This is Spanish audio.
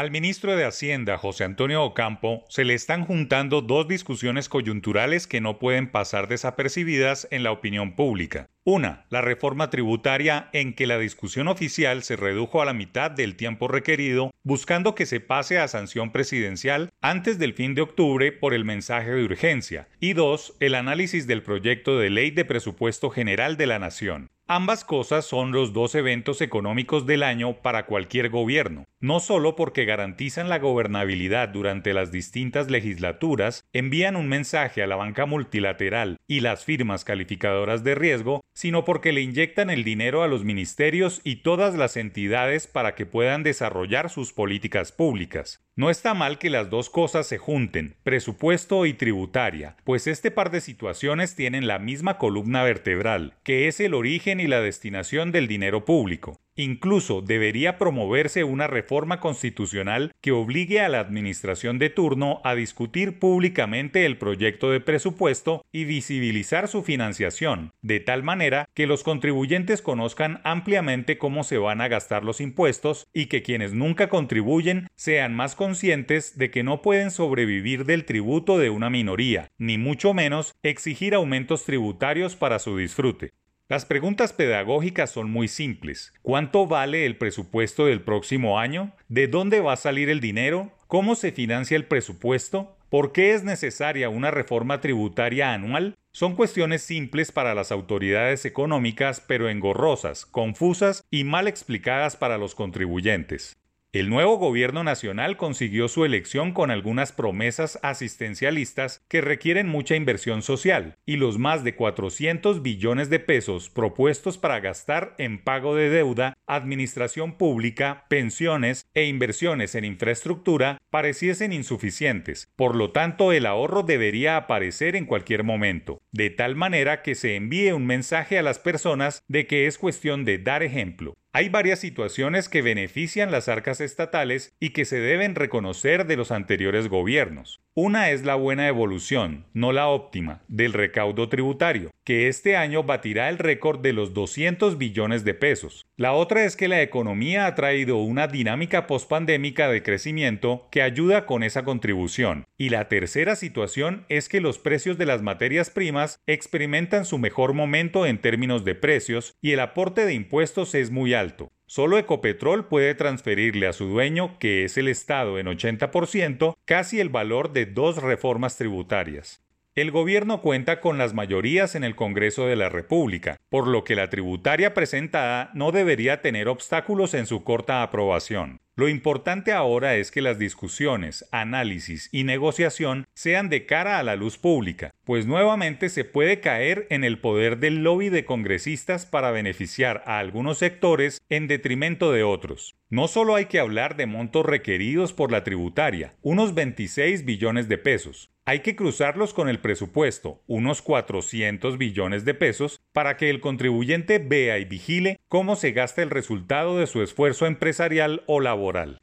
Al ministro de Hacienda, José Antonio Ocampo, se le están juntando dos discusiones coyunturales que no pueden pasar desapercibidas en la opinión pública. Una, la reforma tributaria en que la discusión oficial se redujo a la mitad del tiempo requerido, buscando que se pase a sanción presidencial antes del fin de octubre por el mensaje de urgencia. Y dos, el análisis del proyecto de ley de presupuesto general de la Nación. Ambas cosas son los dos eventos económicos del año para cualquier gobierno, no solo porque garantizan la gobernabilidad durante las distintas legislaturas, envían un mensaje a la banca multilateral y las firmas calificadoras de riesgo, sino porque le inyectan el dinero a los ministerios y todas las entidades para que puedan desarrollar sus políticas públicas. No está mal que las dos cosas se junten, presupuesto y tributaria, pues este par de situaciones tienen la misma columna vertebral, que es el origen y la destinación del dinero público. Incluso debería promoverse una reforma constitucional que obligue a la administración de turno a discutir públicamente el proyecto de presupuesto y visibilizar su financiación, de tal manera que los contribuyentes conozcan ampliamente cómo se van a gastar los impuestos y que quienes nunca contribuyen sean más conscientes de que no pueden sobrevivir del tributo de una minoría, ni mucho menos exigir aumentos tributarios para su disfrute. Las preguntas pedagógicas son muy simples. ¿Cuánto vale el presupuesto del próximo año? ¿De dónde va a salir el dinero? ¿Cómo se financia el presupuesto? ¿Por qué es necesaria una reforma tributaria anual? Son cuestiones simples para las autoridades económicas, pero engorrosas, confusas y mal explicadas para los contribuyentes. El nuevo gobierno nacional consiguió su elección con algunas promesas asistencialistas que requieren mucha inversión social y los más de 400 billones de pesos propuestos para gastar en pago de deuda, administración pública, pensiones e inversiones en infraestructura pareciesen insuficientes. Por lo tanto, el ahorro debería aparecer en cualquier momento, de tal manera que se envíe un mensaje a las personas de que es cuestión de dar ejemplo. Hay varias situaciones que benefician las arcas estatales y que se deben reconocer de los anteriores gobiernos. Una es la buena evolución, no la óptima, del recaudo tributario, que este año batirá el récord de los 200 billones de pesos. La otra es que la economía ha traído una dinámica pospandémica de crecimiento que ayuda con esa contribución. Y la tercera situación es que los precios de las materias primas experimentan su mejor momento en términos de precios y el aporte de impuestos es muy alto. Solo Ecopetrol puede transferirle a su dueño, que es el Estado en 80%, casi el valor de dos reformas tributarias. El gobierno cuenta con las mayorías en el Congreso de la República, por lo que la tributaria presentada no debería tener obstáculos en su corta aprobación. Lo importante ahora es que las discusiones, análisis y negociación sean de cara a la luz pública, pues nuevamente se puede caer en el poder del lobby de congresistas para beneficiar a algunos sectores en detrimento de otros. No solo hay que hablar de montos requeridos por la tributaria, unos 26 billones de pesos, hay que cruzarlos con el presupuesto, unos 400 billones de pesos, para que el contribuyente vea y vigile cómo se gasta el resultado de su esfuerzo empresarial o laboral.